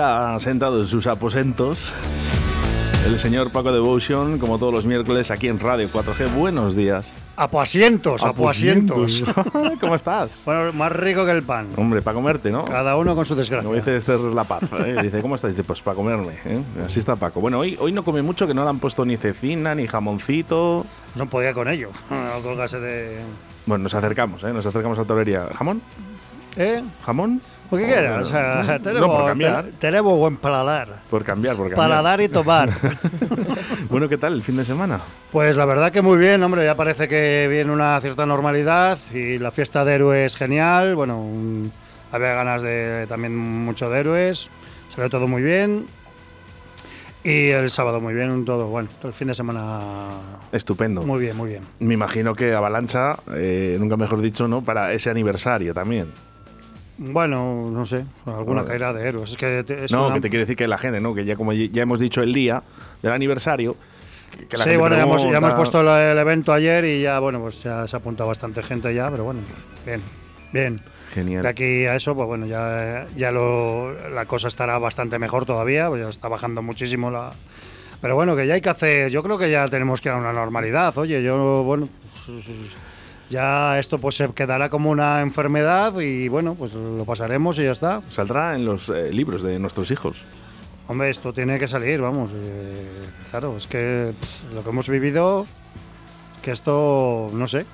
Ya sentado en sus aposentos, el señor Paco Devotion, como todos los miércoles aquí en Radio 4G. Buenos días. Apoasientos, apoasientos. ¿Cómo estás? Bueno, más rico que el pan. Hombre, para comerte, ¿no? Cada uno con su desgracia. Como dice Esther La Paz. ¿eh? Dice, ¿cómo estás? Dice, pues para comerme. ¿eh? Así está Paco. Bueno, hoy, hoy no come mucho, que no le han puesto ni cecina, ni jamoncito. No podía con ello. No colgase de... Bueno, nos acercamos, ¿eh? Nos acercamos a la tolería. ¿Jamón? ¿Eh? ¿Jamón? ¿Por qué quieras? O sea, tenemos, por cambiar. te- tenemos buen paladar. Por cambiar, por cambiar. Paladar y tomar. bueno, ¿qué tal el fin de semana? Pues la verdad que muy bien, hombre, ya parece que viene una cierta normalidad y la fiesta de héroes genial, bueno, un- había ganas de también mucho de héroes, salió todo muy bien y el sábado muy bien, todo, bueno, todo el fin de semana Estupendo. muy bien, muy bien. Me imagino que Avalancha, eh, nunca mejor dicho, ¿no? Para ese aniversario también. Bueno, no sé, alguna caerá de héroes. Es que te- es no, una- que te quiere decir que la gente, ¿no? Que ya como ya hemos dicho el día del aniversario, que- que la sí, gente bueno, ya hemos, ya hemos pregunta- puesto el evento ayer y ya, bueno, pues ya se ha apuntado bastante gente ya, pero bueno, bien, bien. Genial. De aquí a eso, pues bueno, ya, ya lo, la cosa estará bastante mejor todavía, pues ya está bajando muchísimo la... Pero bueno, que ya hay que hacer, yo creo que ya tenemos que ir a una normalidad, oye, yo, bueno, pues, ya esto pues se quedará como una enfermedad y bueno, pues lo pasaremos y ya está. Saldrá en los eh, libros de nuestros hijos. Hombre, esto tiene que salir, vamos, eh, claro, es que pff, lo que hemos vivido, que esto, no sé,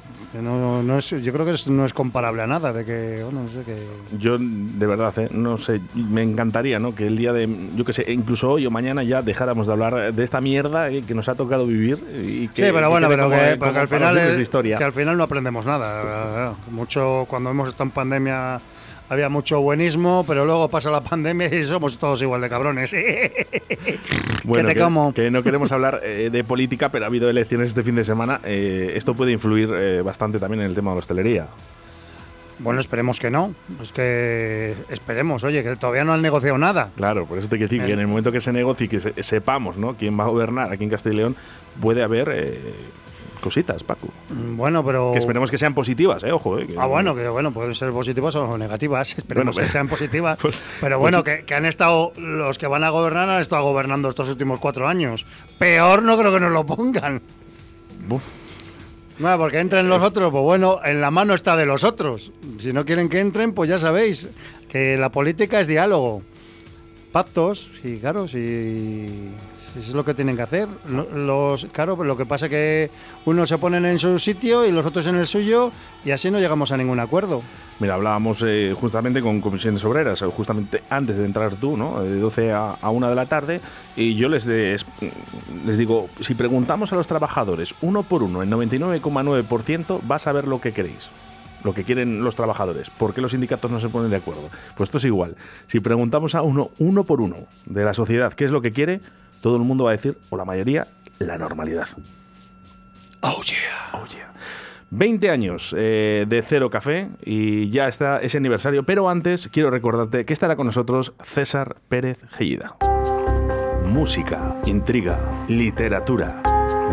no, no es, yo creo que es- no es comparable a nada, de que, bueno, no sé, que... Yo, de verdad, ¿eh? no sé, me encantaría, ¿no? Que el día de, yo que sé, incluso hoy o mañana ya dejáramos de hablar de esta mierda eh, que nos ha tocado vivir y que sí, pero bueno, pero como- que, como que al final es- de historia. que al final no aprendemos nada. Mucho cuando hemos estado en pandemia había mucho buenismo, pero luego pasa la pandemia y somos todos igual de cabrones. Bueno, que te como. que no queremos hablar eh, de política, pero ha habido elecciones este fin de semana. eh, esto puede influir eh, bastante también en el tema de la hostelería. Bueno, esperemos que no. Es que esperemos, oye, que todavía no han negociado nada. Claro, por eso te quiero decir que en el momento que se negocie y que se- sepamos ¿no? quién va a gobernar aquí en Castilla y León, puede haber cositas, Paco. Mm, Bueno, pero. Que esperemos que sean positivas, ¿eh? Ojo, ¿eh? que- Ah, bueno, que bueno, pueden ser positivas o negativas. Esperemos Bueno, que sean positivas. pues- pero pues bueno, que, que han estado. Los que van a gobernar han estado gobernando estos últimos cuatro años. Peor no creo que nos lo pongan. Buf. No, porque entren los otros, pues bueno, en la mano está de los otros. Si no quieren que entren, pues ya sabéis que la política es diálogo. Pactos, sí, claro, sí, sí, es lo que tienen que hacer. Lo- Los, claro, pero lo que pasa es que unos se ponen en su sitio y los otros en el suyo y así no llegamos a ningún acuerdo. Mira, hablábamos eh, justamente con comisiones obreras, eh, justamente antes de entrar tú, ¿no? De 12 a, a 1 de la tarde, y yo les, les digo, si preguntamos a los trabajadores uno por uno, el 99,9% va a saber lo que queréis. Lo que quieren los trabajadores. ¿Por qué los sindicatos no se ponen de acuerdo? Pues esto es igual. Si preguntamos a uno, uno por uno, de la sociedad, qué es lo que quiere, todo el mundo va a decir, o la mayoría, la normalidad. Oh yeah. Oh yeah. 20 años eh, de Cero Café y ya está ese aniversario, pero antes quiero recordarte que estará con nosotros César Pérez Gellida. Música, intriga, literatura.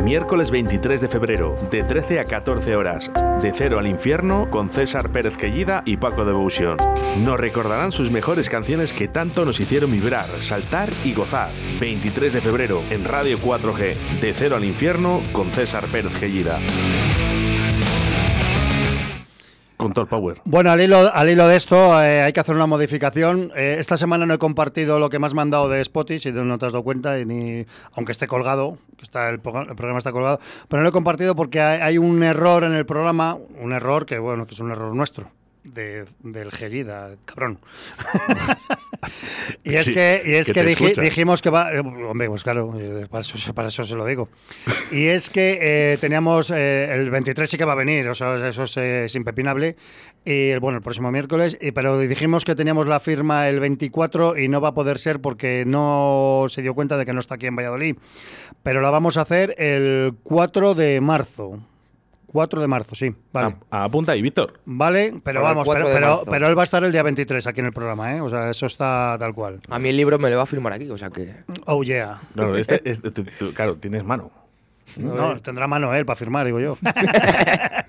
Miércoles 23 de febrero, de 13 a 14 horas, de Cero al Infierno, con César Pérez Gellida y Paco Devotion. Nos recordarán sus mejores canciones que tanto nos hicieron vibrar, saltar y gozar. 23 de febrero, en Radio 4G, de Cero al Infierno, con César Pérez Gellida. Con todo el power. Bueno, al hilo, al hilo de esto eh, hay que hacer una modificación. Eh, esta semana no he compartido lo que me has mandado de Spotify, si no te has dado cuenta, y ni, aunque esté colgado, está el, programa, el programa está colgado, pero no lo he compartido porque hay, hay un error en el programa, un error que bueno, que es un error nuestro. De, del Gellida, cabrón. y es Sí, que, y es que dijimos que va. eh, hombre, pues claro, eh, para eso, para eso se lo digo. Y es que eh, teníamos. eh, el 23 sí que va a venir, o sea, eso es, es impepinable. Y el- bueno, el próximo miércoles. y- pero dijimos que teníamos la firma el 24 y no va a poder ser porque no se dio cuenta de que no está aquí en Valladolid. Pero la vamos a hacer el 4 de marzo. 4 de marzo, sí. Vale. A- apunta ahí, Víctor. Vale, pero Para vamos, 4 pero, de pero, marzo. pero él va a estar el día 23 aquí en el programa, ¿eh? O sea, eso está tal cual. A mí el libro me lo va a firmar aquí, o sea que. Oh, yeah. Claro, este, este- tú- tú- claro, tienes mano. No, tendrá mano él para firmar, digo yo.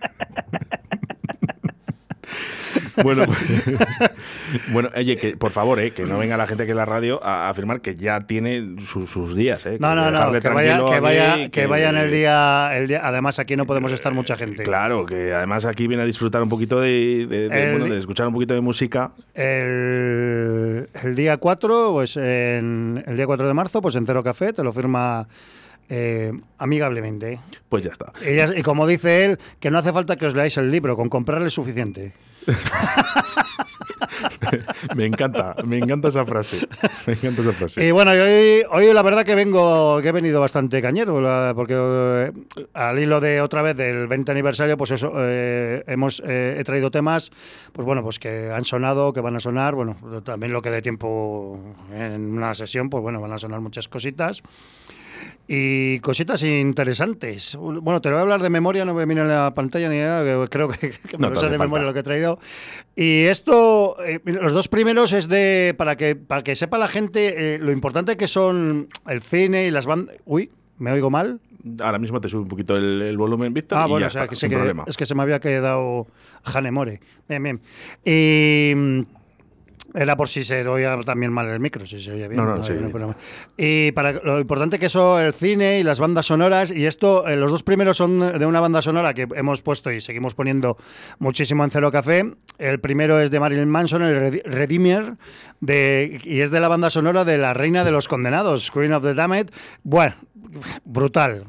Bueno, pues- bueno, oye, que por favor, eh, que no venga la gente aquí en la radio a afirmar que ya tiene su- sus días. Eh, No, que no, no, que vaya, que, vaya, que vaya en el día, el día. Además, aquí no podemos estar mucha gente. Claro, que además aquí viene a disfrutar un poquito de, de- de, El- bueno, de escuchar un poquito de música. El, el día 4, pues en, el día 4 de marzo, pues en Cero Café, te lo firma eh, amigablemente. Pues ya está. Y como dice él, que no hace falta que os leáis el libro, con comprarle es suficiente. Me encanta, me encanta esa frase. Me encanta esa frase. Y bueno, hoy, hoy la verdad que vengo, que he venido bastante cañero, porque eh, al hilo de otra vez del 20 aniversario, pues eso, eh, hemos, eh, he traído temas, pues bueno, pues que han sonado, que van a sonar, bueno, también lo que dé tiempo en una sesión, pues bueno, van a sonar muchas cositas. Y cositas interesantes. Bueno, te lo voy a hablar de memoria, no voy a mirar la pantalla ni nada, que creo que, que me No de memoria lo que he traído. Y esto, eh, los dos primeros es de, para que, para que sepa la gente eh, lo importante que son el cine y las bandas... Uy, ¿me oigo mal? Ahora mismo te sube un poquito el, el volumen, Víctor. Ah, y bueno, ya o sea, está, que, sé que es que se me había quedado Jane More. Bien, bien. Y mm, era por si se oía también mal el micro, si se oía bien. No, no, sí, bien. problema. Y para lo importante que son el cine y las bandas sonoras, y esto, eh, los dos primeros son de una banda sonora que hemos puesto y seguimos poniendo muchísimo en Cero Café. El primero es de Marilyn Manson, el Redeemer, de, y es de la banda sonora de La Reina de los Condenados, Queen of the Damned. Bueno, brutal.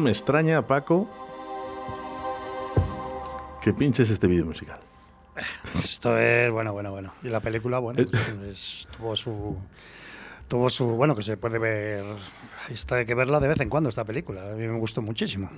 No me extraña, Paco, que pinches este vídeo musical. Esto es, bueno, bueno, bueno. Y la película, bueno, es- tuvo su. Tuvo su. Bueno, que se puede ver. Hay que verla de vez en cuando, esta película. A mí me gustó muchísimo.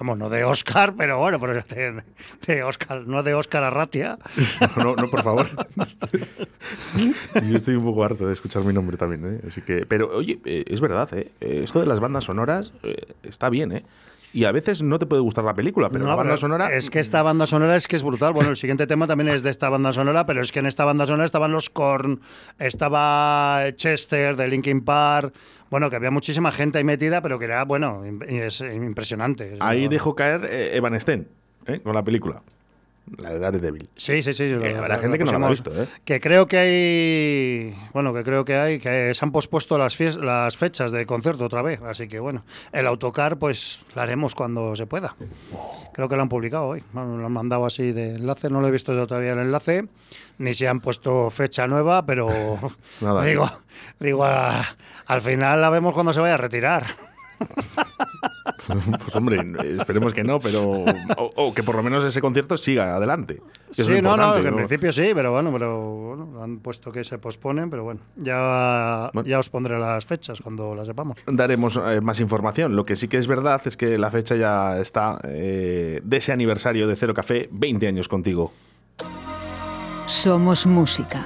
Vamos, no de Oscar, pero bueno, pero de, de Oscar, no de Oscar Arratia. No, no, por favor. Yo estoy un poco harto de escuchar mi nombre también, ¿eh? Así que, pero oye, eh, es verdad, ¿eh? Eh, Esto de las bandas sonoras eh, está bien, ¿eh? Y a veces no te puede gustar la película, pero No, la banda pero sonora. Es que esta banda sonora es que es brutal. Bueno, el siguiente tema también es de esta banda sonora, pero es que en esta banda sonora estaban los Korn, estaba Chester de Linkin Park. Bueno, que había muchísima gente ahí metida, pero que era, bueno, es impresionante. Ahí dejó caer eh, Evan Sten, ¿eh? Con la película. La de Daredevil. Sí, sí, sí. Eh, habrá lo- gente que no lo ha visto, ¿eh? Que creo que hay. Bueno, que creo que hay. Que se han pospuesto las, las fechas de concierto otra vez. Así que bueno. El autocar, pues la haremos cuando se pueda. Creo que lo han publicado hoy. Bueno, lo han mandado así de enlace. No lo he visto yo todavía el enlace. Ni se han puesto fecha nueva, pero. Nada. digo, digo a- al final la vemos cuando se vaya a retirar. pues hombre, esperemos que no, pero. O, o que por lo menos ese concierto siga adelante. que es lo Sí, no, no, que en principio sí, pero bueno, pero bueno, han puesto que se posponen, pero bueno, ya, Bueno. ya os pondré las fechas cuando las sepamos. daremos eh, más información. Lo que sí que es verdad es que la fecha ya está eh, de ese aniversario de Cero Café, 20 años contigo. Somos música.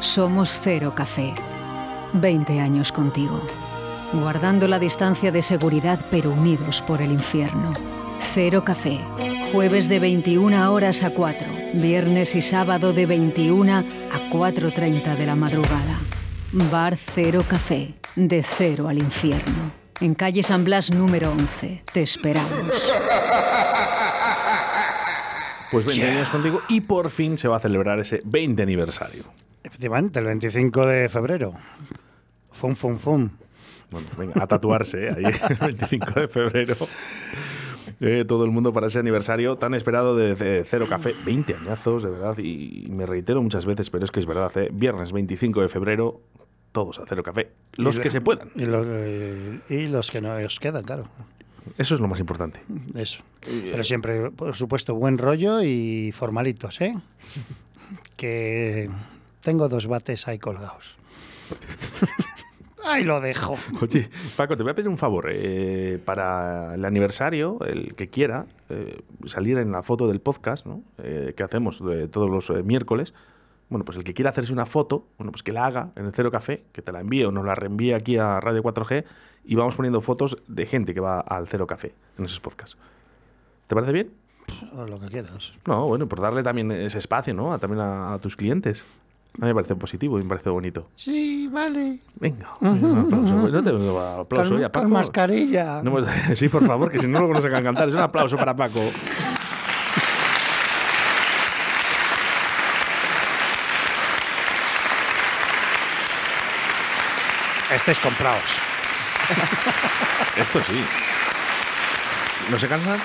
Somos Cero Café. 20 años contigo. Guardando la distancia de seguridad pero unidos por el infierno. Cero Café. Jueves de 21 horas a 4. Viernes y sábado de 21 a 4.30 de la madrugada. Bar Cero Café. De cero al infierno. En calle San Blas número 11. Te esperamos. Pues 20 años contigo y por fin se va a celebrar ese 20 aniversario. Efectivamente, el 25 de febrero. Fum, fum, fum. Bueno, venga, a tatuarse, ¿eh? ahí el 25 de febrero. Eh, todo el mundo para ese aniversario tan esperado de, de Cero Café. 20 añazos, de verdad. Y me reitero muchas veces, pero es que es verdad. ¿eh? Viernes 25 de febrero, todos a Cero Café. Los Y que se puedan. Y, lo- eh, y los que no os quedan, claro. Eso es lo más importante. Eso. Pero siempre, por supuesto, buen rollo y formalitos, ¿eh? Que tengo dos bates ahí colgados. Ahí lo dejo. Oye, Paco, te voy a pedir un favor. eh, para el aniversario, el que quiera eh, salir en la foto del podcast ¿no? Eh, que hacemos de todos los eh, miércoles, bueno, pues el que quiera hacerse una foto, bueno, pues que la haga en el Cero Café, que te la envíe o nos la reenvíe aquí a Radio 4G y vamos poniendo fotos de gente que va al Cero Café en esos podcasts. ¿Te parece bien? O Lo que quieras. No, bueno, por darle también ese espacio, ¿no? A- también a, a tus clientes. A mí me parece positivo y me parece bonito. Sí, vale. Venga, un aplauso. No te un aplauso con, ya, con Paco. mascarilla. No hemos- sí, por favor, que si no luego nos sacan cantar. Es un aplauso para Paco. Estéis comprados. Esto sí. ¿No se cansan?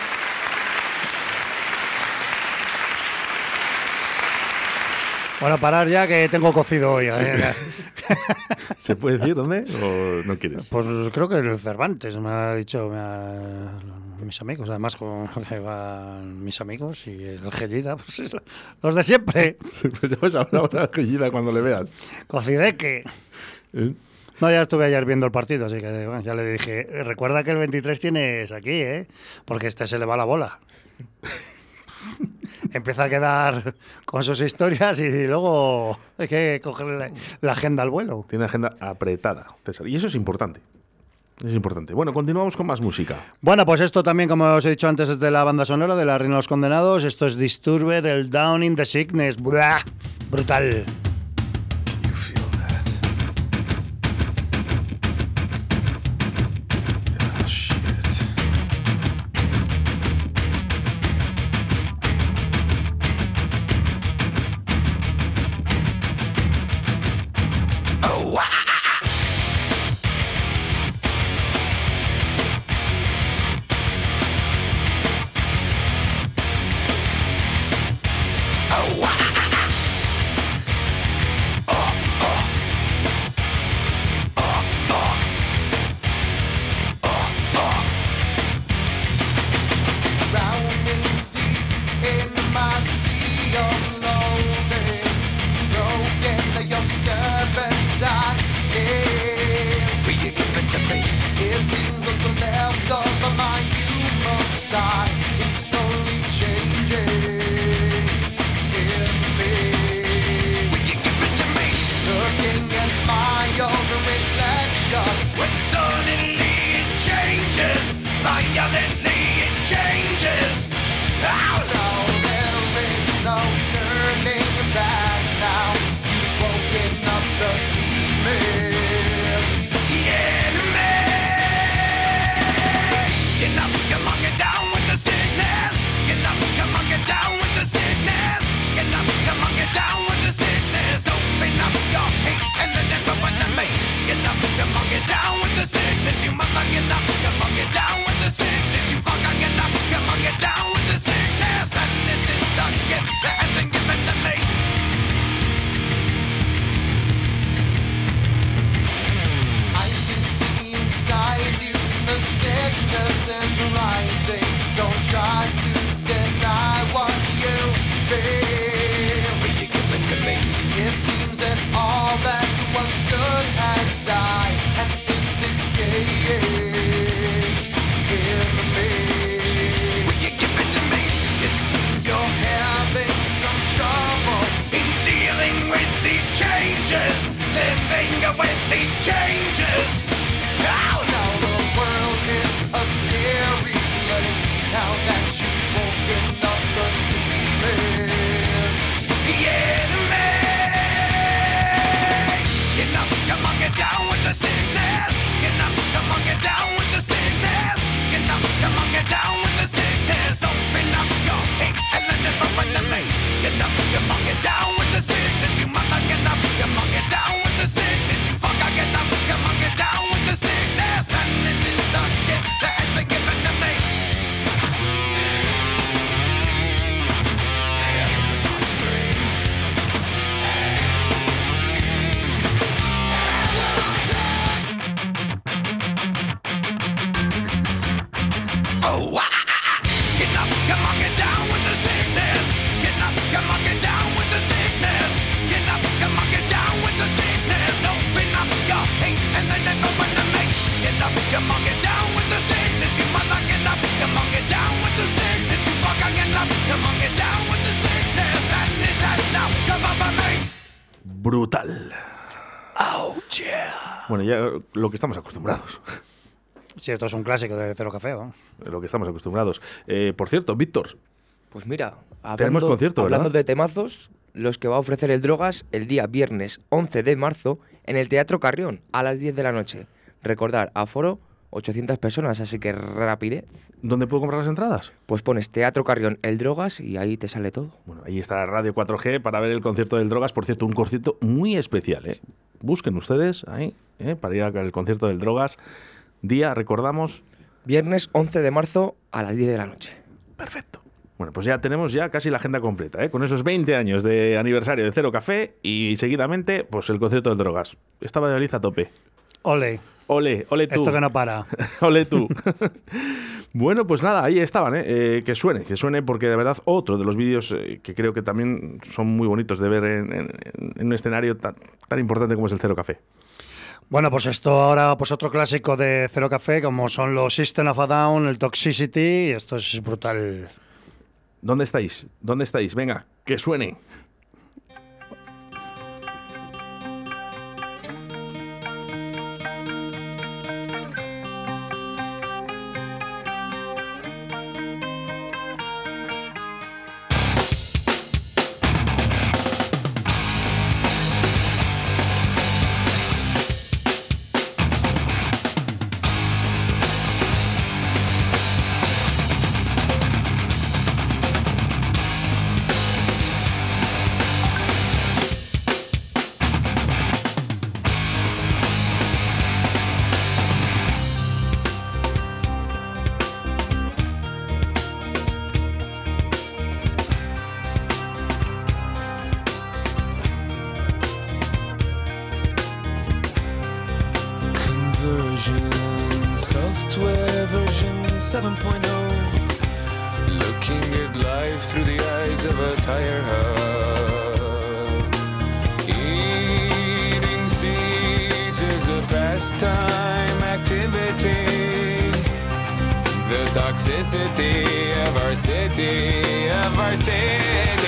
Bueno, parar ya que tengo cocido hoy. eh. ¿Se puede decir dónde? ¿O no quieres? Pues creo que el Cervantes me ha dicho me ha- mis amigos, además con que van mis amigos y el Gellida, pues es los de siempre. Sí, pues ya vas a hablar una gallina cuando le veas. Cocideque. ¿Eh? No, ya estuve ayer viendo el partido, así que bueno, ya le dije, "Eh, recuerda que el 23 tienes aquí, ¿eh? Porque este se le va la bola. Empieza a quedar con sus historias y luego hay que cogerle la, agenda al vuelo. Tiene agenda apretada, César. Y eso es importante. Es importante. Bueno, continuamos con más música. Bueno, pues esto también, como os he dicho antes, es de la banda sonora de La Reina de los Condenados. Esto es Disturbed, el Down in the Sickness. Buah, brutal. say, don't try to. Bueno, ya lo que estamos acostumbrados. Sí, esto es un clásico de Cero Café, vamos. Lo que estamos acostumbrados. Eh, por cierto, Víctor, Pues mira, Tenemos hablando, concierto, ¿verdad? hablando de temazos, los que va a ofrecer el Drogas el día viernes 11 de marzo en el Teatro Carrión a las 10 de la noche. Recordar, aforo 800 personas, así que rapidez. ¿dónde puedo comprar las entradas? Pues pones Teatro Carrión el Drogas y ahí te sale todo. Bueno, ahí está Radio 4G para ver el concierto del Drogas. Por cierto, un concierto muy especial. ¿eh? Busquen ustedes ahí ¿eh? para ir al concierto del Drogas. Día, recordamos, Viernes 11 de marzo a las 10 de la noche. perfecto. Bueno, pues ya tenemos ya casi la agenda completa, ¿eh? con esos 20 años de aniversario de Cero Café y seguidamente, pues el concierto del Drogas. Estaba de a tope. Ole, Ole, ole tú. esto que no para. Ole tú. bueno, pues nada, ahí estaban, ¿eh? Eh, que suene, que suene, porque de verdad otro de los vídeos eh, que creo que también son muy bonitos de ver en, en- en un escenario tan, tan importante como es el Cero Café. Bueno, pues esto ahora, pues otro clásico de Cero Café, como son los System of a Down, el Toxicity, esto es brutal. ¿Dónde estáis? ¿Dónde estáis? Venga, que suene. Toxicity of our city, of our city.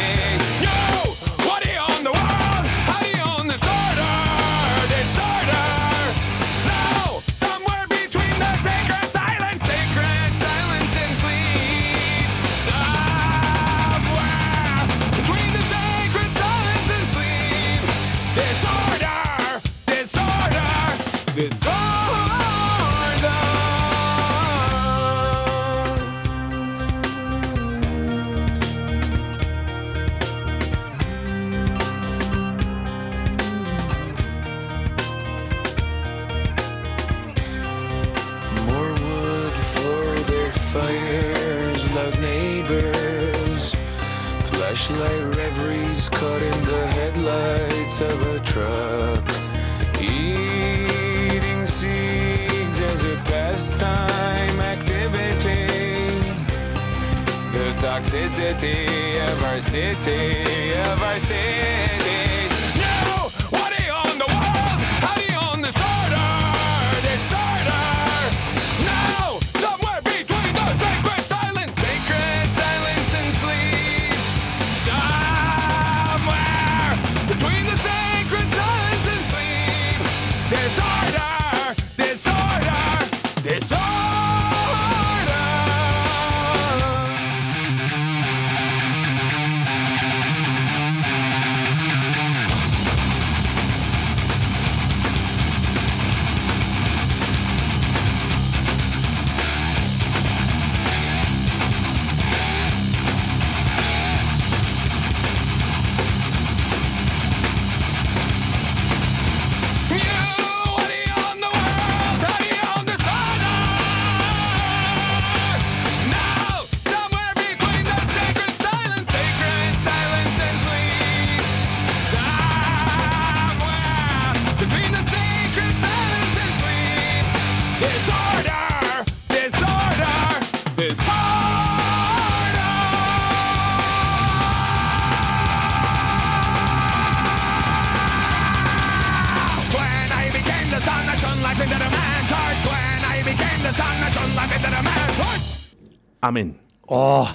Amén. ¡Oh!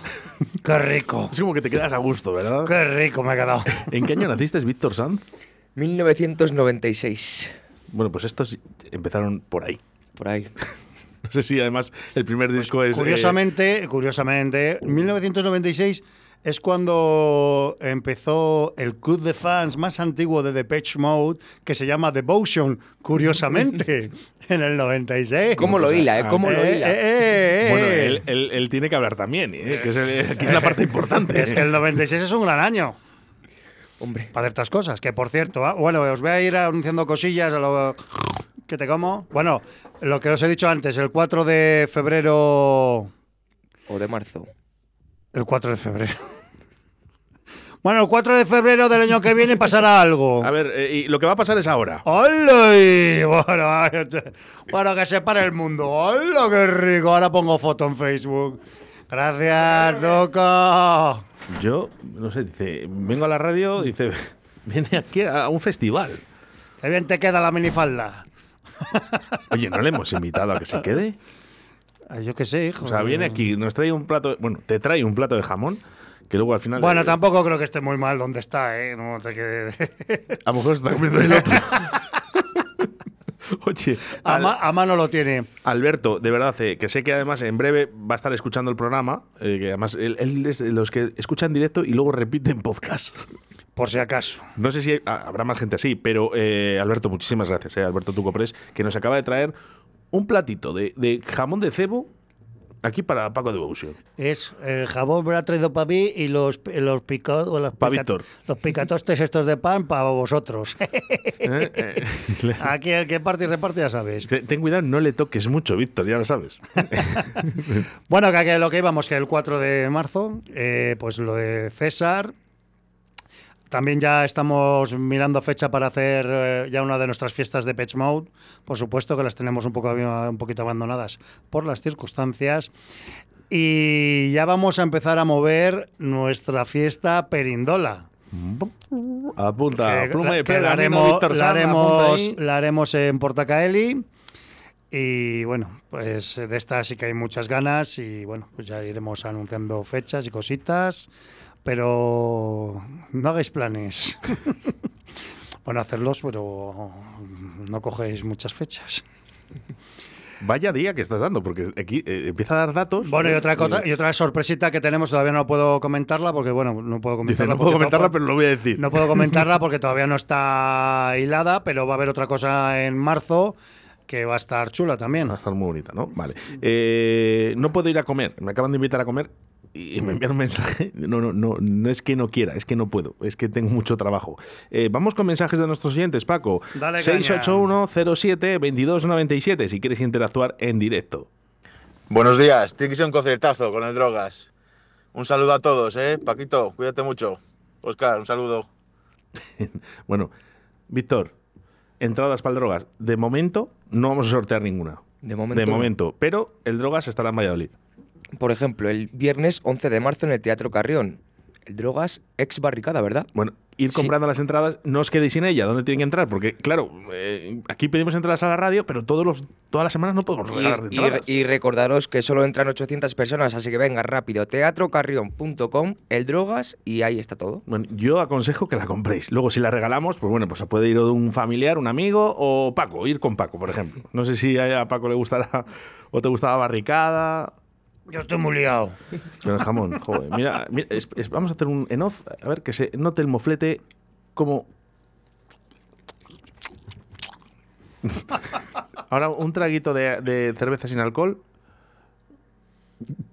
¡Qué rico! Es como que te quedas a gusto, ¿verdad? ¡Qué rico me ha quedado! ¿En qué año naciste, Víctor Sanz? 1996. Bueno, pues estos empezaron por ahí. Por ahí. No sé si además el primer disco es. eh, Curiosamente, curiosamente, 1996 es cuando empezó el club de fans más antiguo de Depeche Mode, que se llama Devotion, curiosamente, en el 96. ¿Cómo lo hila, eh? ¿Cómo lo Eh, hila? eh, eh, eh. Bueno, él, él- él tiene que hablar también, ¿eh? que es, el- aquí es la parte importante. Es que el 96 es un gran año Hombre. para ciertas cosas. Que por cierto, ah, bueno, os voy a ir anunciando cosillas a lo que te como. Bueno, lo que os he dicho antes, el 4 de febrero. O de marzo. El 4 de febrero. Bueno, el 4 de febrero del año que viene pasará algo. A ver, eh, y lo que va a pasar es ahora. ¡Hola! y Bueno, bueno, que se pare el mundo. ¡Hola, qué rico! Ahora pongo foto en Facebook. Gracias, Doco. Yo, no sé, dice, vengo a la radio, dice, viene aquí a un festival. Qué bien te queda la minifalda. Oye, ¿no le hemos invitado a que se quede? Yo qué sé, hijo. O sea, viene aquí, nos trae un plato, bueno, te trae un plato de jamón, que luego al final... Bueno, eh, tampoco creo que esté muy mal donde está, ¿eh? No te quedes. A lo mejor se está comiendo el otro. Oye, A, Al- ma- a mano lo tiene. Alberto, de verdad, eh, que sé que además en breve va a estar escuchando el programa, eh, que además él, él es los que escuchan directo y luego repiten podcast. Por si acaso. No sé si hay- ah, habrá más gente así, pero eh, Alberto, muchísimas gracias, Alberto Tucopres, que nos acaba de traer un platito de, de jamón de cebo aquí para Paco Devotion. Es el jabón me lo ha traído para mí y los, los picados. los Pa' pica- Víctor. Los picatostes estos de pan para vosotros. Eh, eh, Aquí el que parte y reparte ya sabéis. Ten ten cuidado, no le toques mucho, Víctor, ya lo sabes. Bueno, que, que lo que íbamos, que el 4 de marzo, eh, pues lo de César. También ya estamos mirando fecha para hacer eh, ya una de nuestras fiestas de Patch Mode. Por supuesto que las tenemos un, poco, un poquito abandonadas por las circunstancias. Y ya vamos a empezar a mover nuestra fiesta Perindola. Apunta, que, pluma y que la haremos, la haremos- la haremos en Portacaeli. Y bueno, pues de esta sí que hay muchas ganas y bueno, pues ya iremos anunciando fechas y cositas, pero no hagáis planes. bueno, hacerlos, pero no cogéis muchas fechas. Vaya día que estás dando, porque aquí eh, empieza a dar datos. Bueno, y eh, otra, cosa, eh, y otra sorpresita que tenemos, todavía no puedo comentarla porque, bueno, no puedo Dice, comentarla. no puedo comentarla, pero lo voy a decir. No puedo comentarla porque todavía no está hilada, pero va a haber otra cosa en marzo que va a estar chula también. Va a estar muy bonita, ¿no? Vale. Eh, no puedo ir a comer. Me acaban de invitar a comer y me envían un mensaje. No, no, no, no es que no quiera, es que no puedo. Es que tengo mucho trabajo. Eh, vamos con mensajes de nuestros oyentes, Paco. Dale caña. 681-07-2297 si quieres interactuar en directo. Buenos días, tiene que ser un concertazo con el Drogas. Un saludo a todos, ¿eh? Paquito, cuídate mucho. Oscar, un saludo. Bueno, Víctor, entradas para el Drogas. De momento no vamos a sortear ninguna. De momento. De momento. Pero el Drogas estará en Valladolid. Por ejemplo, el viernes 11 de marzo en el Teatro Carrión. El Drogas ex barricada, ¿verdad? Bueno, ir Sí. comprando las entradas, no os quedéis sin ella. ¿Dónde tienen que entrar? Porque, claro, eh, aquí pedimos entradas a la radio, pero todos los, todas las semanas no podemos regalar y- entradas. y recordaros que solo entran 800 personas, así que venga rápido. Teatrocarrión.com, el Drogas y ahí está todo. Bueno, yo aconsejo que la compréis. Luego, si la regalamos, pues bueno, pues puede ir un familiar, un amigo o Paco, ir con Paco, por ejemplo. No sé si a Paco le gustará o te gustaba barricada. Yo estoy muy liado. Con el jamón, joder. Mira, mira, es- es- vamos a hacer un en off, a ver que se note el moflete como. Ahora un traguito de, de cerveza sin alcohol.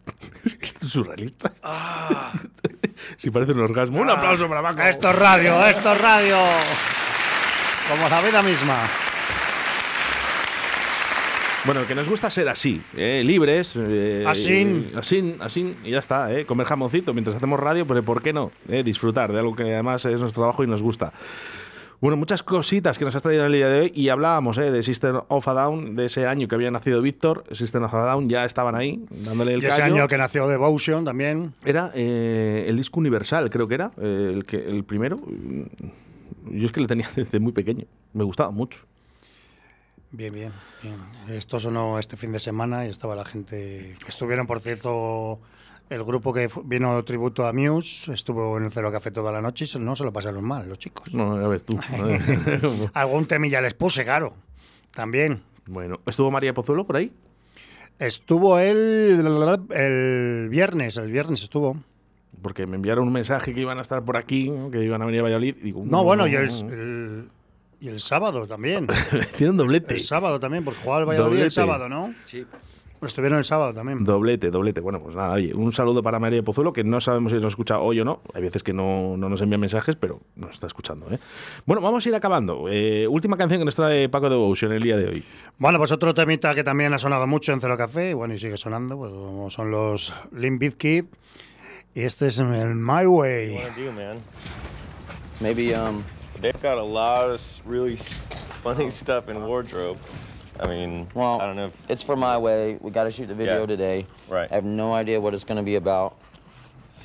Es que esto es surrealista. si parece un orgasmo. Un aplauso para Paco. Esto es radio, esto es radio. Como la vida misma. Bueno, que nos gusta ser así, eh, libres. eh, Asín. Así, así, y ya está, eh, comer jamoncito mientras hacemos radio, pero ¿por qué no? Eh, disfrutar de algo que además es nuestro trabajo y nos gusta. Bueno, muchas cositas que nos has traído en el día de hoy y hablábamos eh, de System of a Down, de ese año que había nacido Víctor. System of a Down ya estaban ahí, dándole el Y ese callo. año que nació Devotion también. Era eh, el disco universal, creo que era, eh, el, que, el primero. Yo es que le tenía desde muy pequeño, me gustaba mucho. Bien, bien, bien. Esto sonó este fin de semana y estaba la gente. Estuvieron, por cierto, el grupo que vino tributo a Muse, estuvo en el Cero Café toda la noche y no se lo pasaron mal, los chicos. No, ya ves tú. Algún temilla les puse, claro. También. bueno, ¿estuvo María Pozuelo por ahí? Estuvo él el viernes, el viernes estuvo. Porque me enviaron un mensaje que iban a estar por aquí, que iban a venir a Valladolid. Y digo, No, bueno, y el, el- y el sábado también. Hicieron doblete. El sábado también, porque jugaba el Valladolid Doblete. el sábado, ¿no? Sí. Pues estuvieron el sábado también. Doblete, doblete. Bueno, pues nada, oye, un saludo para María Pozuelo, que no sabemos si nos escucha hoy o no. Hay veces que no, no nos envían mensajes, pero nos está escuchando. ¿eh? Bueno, vamos a ir acabando. Eh, última canción que nos trae Paco de Devotion el día de hoy. Bueno, pues otro temita que también ha sonado mucho en Cero Café, y bueno, y sigue sonando, pues como son los Limp Bizkit. Y este es el My Way. to do, man? Maybe um, they've got a lot of really funny stuff in wardrobe. I mean, Well, I don't know. If, it's for my way. We got to shoot the video Yeah. today. Right. I have no idea what it's going to be about.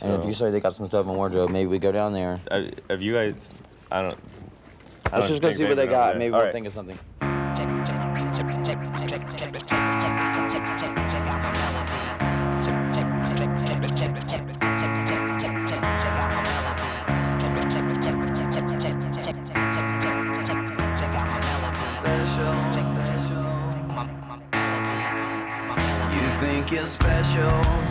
and if you say they got some stuff in wardrobe, maybe we go down there. uh, have you guys? I don't. I Let's don't just go see what they got. there. Maybe All we'll right. think of something. Think you're special,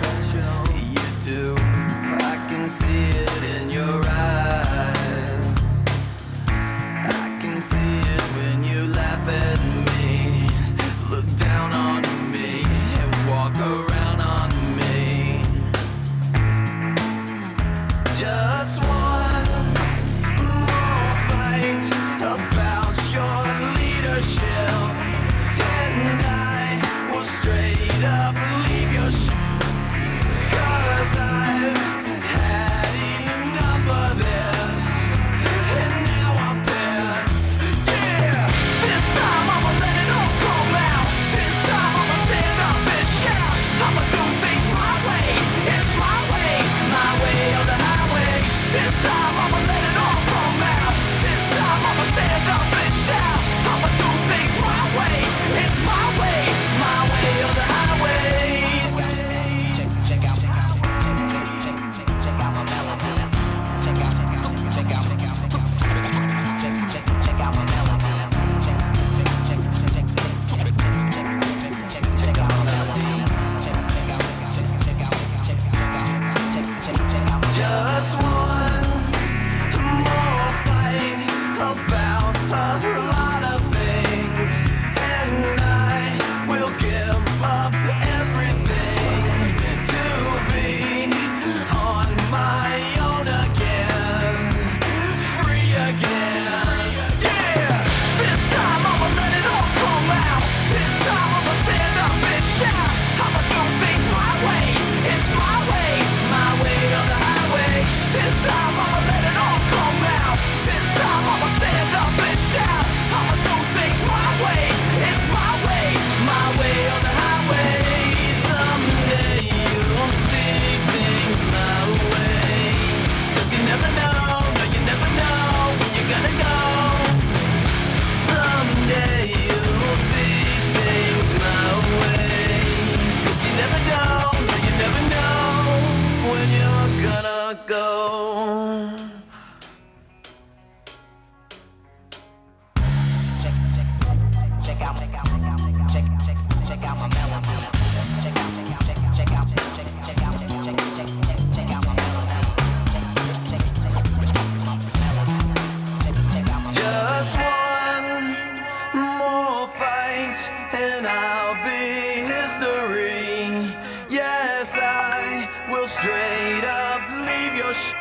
straight up leave your sh-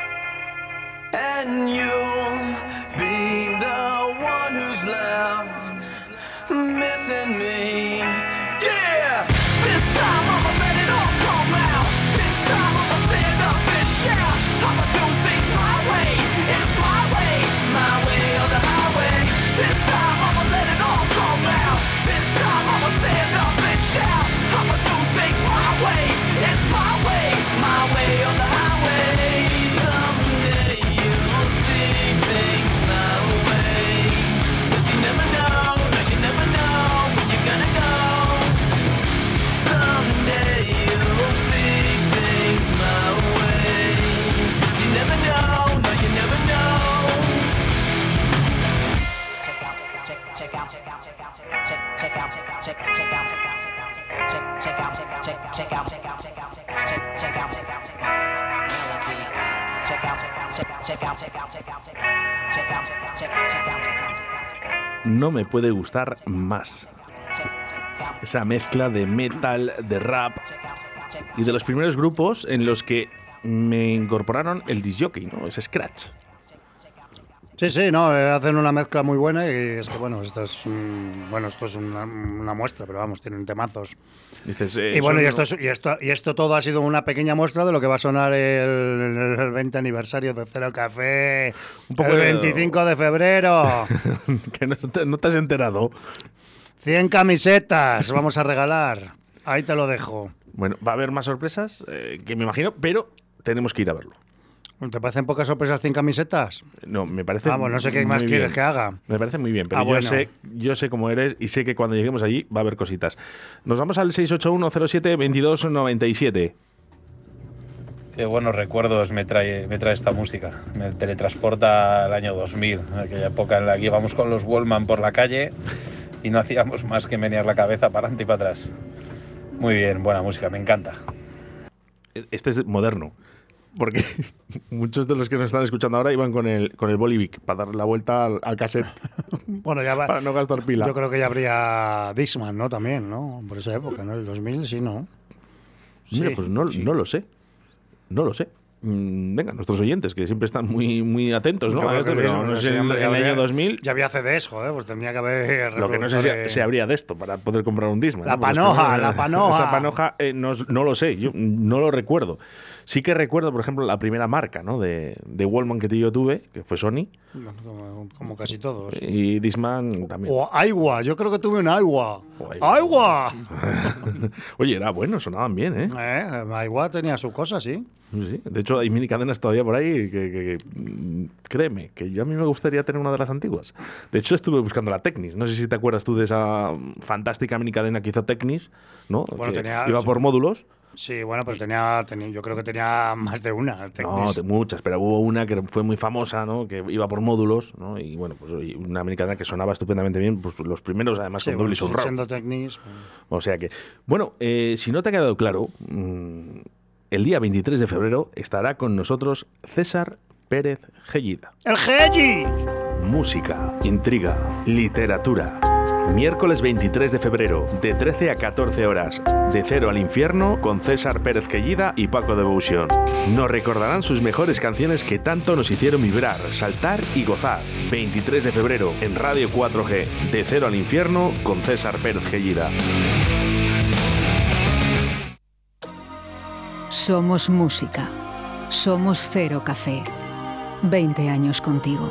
and you'll No me puede gustar más. Esa mezcla de metal, de rap y de los primeros grupos en los que me incorporaron el disc jockey, ¿no? Ese scratch. Sí, sí, no, eh, hacen una mezcla muy buena y es que, bueno, esto es, un- bueno, esto es una, una muestra, pero vamos, tienen temazos. Dices, eh, y bueno, y esto, es- y, esto, y esto todo ha sido una pequeña muestra de lo que va a sonar el, el 20 aniversario de Cero Café, Un poco el de- 25 de febrero. que no te, no te has enterado. 100 camisetas vamos a regalar. Ahí te lo dejo. Bueno, va a haber más sorpresas, eh, que me imagino, pero tenemos que ir a verlo. ¿Te parecen pocas sorpresas 100 camisetas? No, me parece. Vamos, no sé qué más quieres que haga. Me parece muy bien, pero Ah, yo, bueno. sé, yo sé cómo eres y sé que cuando lleguemos allí va a haber cositas. Nos vamos al 681-07-2297. Qué buenos recuerdos me trae, me trae esta música. Me teletransporta al año 2000, aquella época en la que íbamos con los Wallman por la calle y no hacíamos más que menear la cabeza para adelante y para atrás. Muy bien, buena música, me encanta. Este es moderno. Porque muchos de los que nos están escuchando ahora iban con el, con el Bolivic para dar la vuelta al, al cassette. Bueno, ya va. Para no gastar pila. Yo creo que ya habría Dixman, ¿no? También, ¿no? Por esa época, ¿no? El 2000, sí, ¿no? Mira, Sí, pues no, sí. no lo sé. No lo sé. Mm, Venga, nuestros oyentes, que siempre están muy, muy atentos, ¿no? Yo a creo esto, que pero sí, no sí, sé, en, hombre, en ya el habría- año 2000, Ya había CDs, joder, pues tendría que haber. lo que no sé si, reproductores. si habría de esto para poder comprar un Discman. La ¿no? Porque panoja, esto- la panoja. Esa panoja eh, no, no lo sé, yo no lo recuerdo. Sí que recuerdo, por ejemplo, la primera marca ¿no? de, de Wallman que yo tuve, que fue Sony, Como, como casi todos. y Discman también. O Aiwa, yo creo que tuve un Aiwa. Aiwa. Oye, era bueno, sonaban bien, ¿eh? Eh, Aiwa tenía su cosa, sí. Sí, de hecho, hay mini cadenas todavía por ahí que, que- que, mm, créeme, que yo a mí me gustaría tener una de las antiguas. De hecho, estuve buscando la Technis. No sé si te acuerdas tú de esa mm, fantástica mini cadena que hizo Technis, ¿no? Bueno, Que tenía- iba por módulos. Sí, bueno, pero tenía, tenía- yo creo que tenía más de una. No, Technis. de muchas, pero hubo una que fue muy famosa, ¿no? Que iba por módulos, ¿no? Y bueno, pues una mini cadena que sonaba estupendamente bien, pues los primeros además Sí, con bueno, doble surround. siendo. O sea que, bueno, eh, si no te ha quedado claro, mm, el día 23 de febrero estará con nosotros César Pérez Gellida. ¡El Geji! Música, intriga, literatura. Miércoles 23 de febrero, de 13 a 14 horas, de cero al infierno, con César Pérez Gellida y Paco Devotion. Nos recordarán sus mejores canciones que tanto nos hicieron vibrar, saltar y gozar. 23 de febrero, en Radio 4G, de cero al infierno, con César Pérez Gellida. Somos música. Somos Cero Café. 20 años contigo.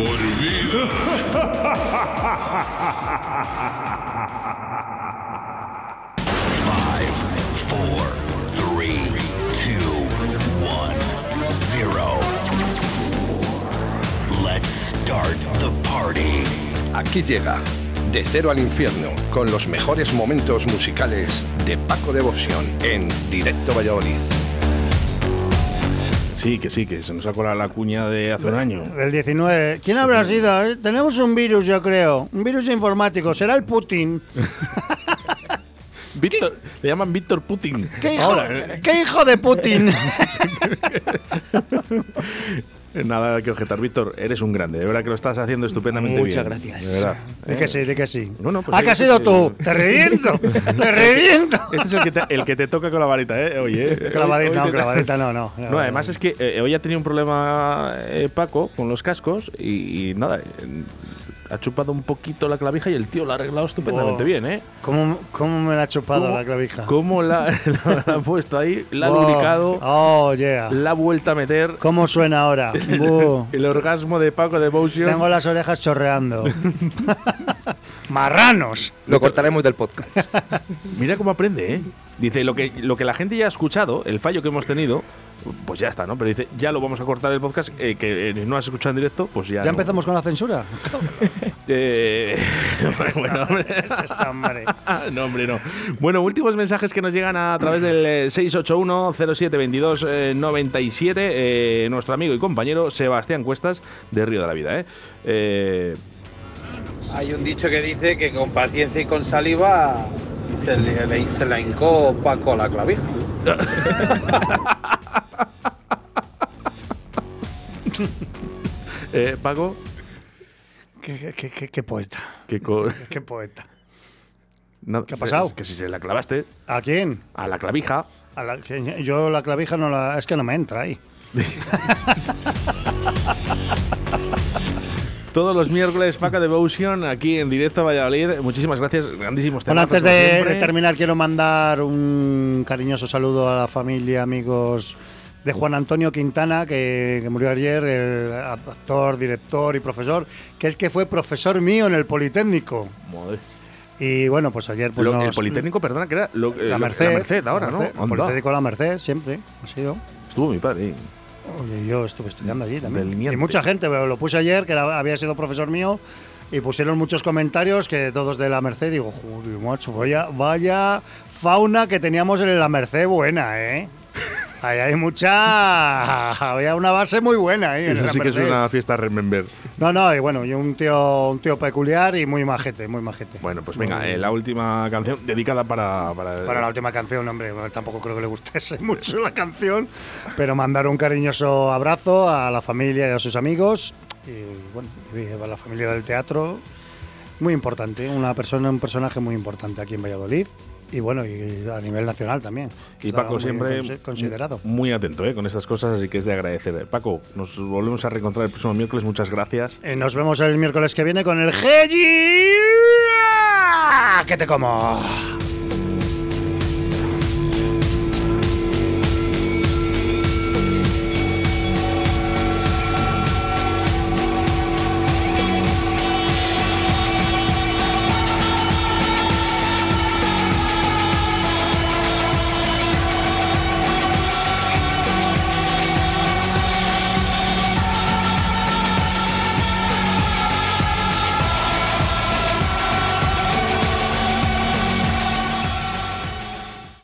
Por vida. Five, four, three, two, one, zero. Let's start the party. Aquí llega De Cero al Infierno con los mejores momentos musicales de Paco Devoción en Directo Valladolid. Sí, que sí, que se nos ha colado la cuña de hace un año. El 19. ¿Quién habrá sido? Tenemos un virus, yo creo. Un virus informático. Será el Putin. Víctor, le llaman Víctor Putin. ¿Qué hijo, Ahora, eh, ¿qué hijo de Putin? Nada que objetar, Víctor, eres un grande. De verdad que lo estás haciendo estupendamente Muchas bien. gracias. De verdad. Di Eh, que sí, di que sí. No, no, pues que has sí, sido tú. Te reviento. Te reviento. Este es el que te, el que te toca con la varita, ¿eh? Oye. eh, Clavadita, hoy- hoy no, te- clavadita, no, no. No, además es que eh, hoy ha tenido un problema eh, Paco con los cascos y, y nada, eh, ha chupado un poquito la clavija y el tío la ha arreglado estupendamente bien, ¿eh? ¿Cómo, ¿Cómo me la ha chupado ¿Cómo- la clavija? ¿Cómo la, la- la ha puesto ahí? La ha Oh, lubricado, Oh, yeah. la ha vuelto a meter. ¿Cómo suena ahora? El orgasmo de Paco Devotion. Tengo las orejas chorreando. Marranos. Lo cortaremos del podcast. Mira cómo aprende, ¿eh? Dice, lo que, lo que la gente ya ha escuchado, el fallo que hemos tenido, pues ya está, ¿no? Pero dice, ya lo vamos a cortar el podcast, eh, que eh, no has escuchado en directo, pues ya. ¿Ya no. empezamos con la censura? Eh, bueno, hombre. No, hombre, no. Bueno, últimos mensajes que nos llegan a través del eh, 681-0722-97. eh, nuestro amigo y compañero Sebastián Cuestas, de Río de la Vida. ¿eh? Eh, Hay un dicho que dice que con paciencia y con saliva se, le- le- se la hincó Paco la clavija. eh, Paco, ¿Qué, qué- qué- qué- qué poeta. Qué poeta. nada, ¿Qué ha se- pasado? Que si se la clavaste ¿A quién? a la clavija. A la- que yo la clavija no la. Es que no me entra ahí. Todos los miércoles, Paco Devotion, aquí en directo a Valladolid. Muchísimas gracias, grandísimos Bueno, temazos, antes de, terminar, quiero mandar un cariñoso saludo a la familia, amigos de Juan Antonio Quintana, que, que murió ayer, el actor, director y profesor, que es que fue profesor mío en el Politécnico. Joder. Y bueno, pues ayer pues Lo- el Politécnico, perdona, que era lo- eh, la lo- Merced, Merced ahora, la ¿no? El. Politécnico La Merced, siempre ha sido. Estuvo mi padre. Oye, yo estuve estudiando allí también. Y mucha gente, pero lo puse ayer, que era- había sido profesor mío, y pusieron muchos comentarios que todos de la Merced. Digo, joder, macho, vaya, vaya fauna que teníamos en la Merced buena, ¿eh? Ahí hay mucha. Había una base muy buena ahí. Eso sí que es una fiesta remember. No, no, y bueno, y un tío, un tío peculiar y muy majete, muy majete. Bueno, pues venga, eh, la última canción dedicada para. para Para la última canción, hombre, tampoco creo que le gustase mucho la canción, pero mandar un cariñoso abrazo a la familia y a sus amigos y bueno, y a la familia del teatro, muy importante, una persona, un personaje muy importante aquí en Valladolid y bueno, y a nivel nacional también. Y Paco muy siempre consi- considerado. muy atento eh, con estas cosas, así que es de agradecer. Paco, nos volvemos a reencontrar el próximo miércoles. Muchas gracias. Eh, nos vemos el miércoles que viene con el Geji. ¡Que te como!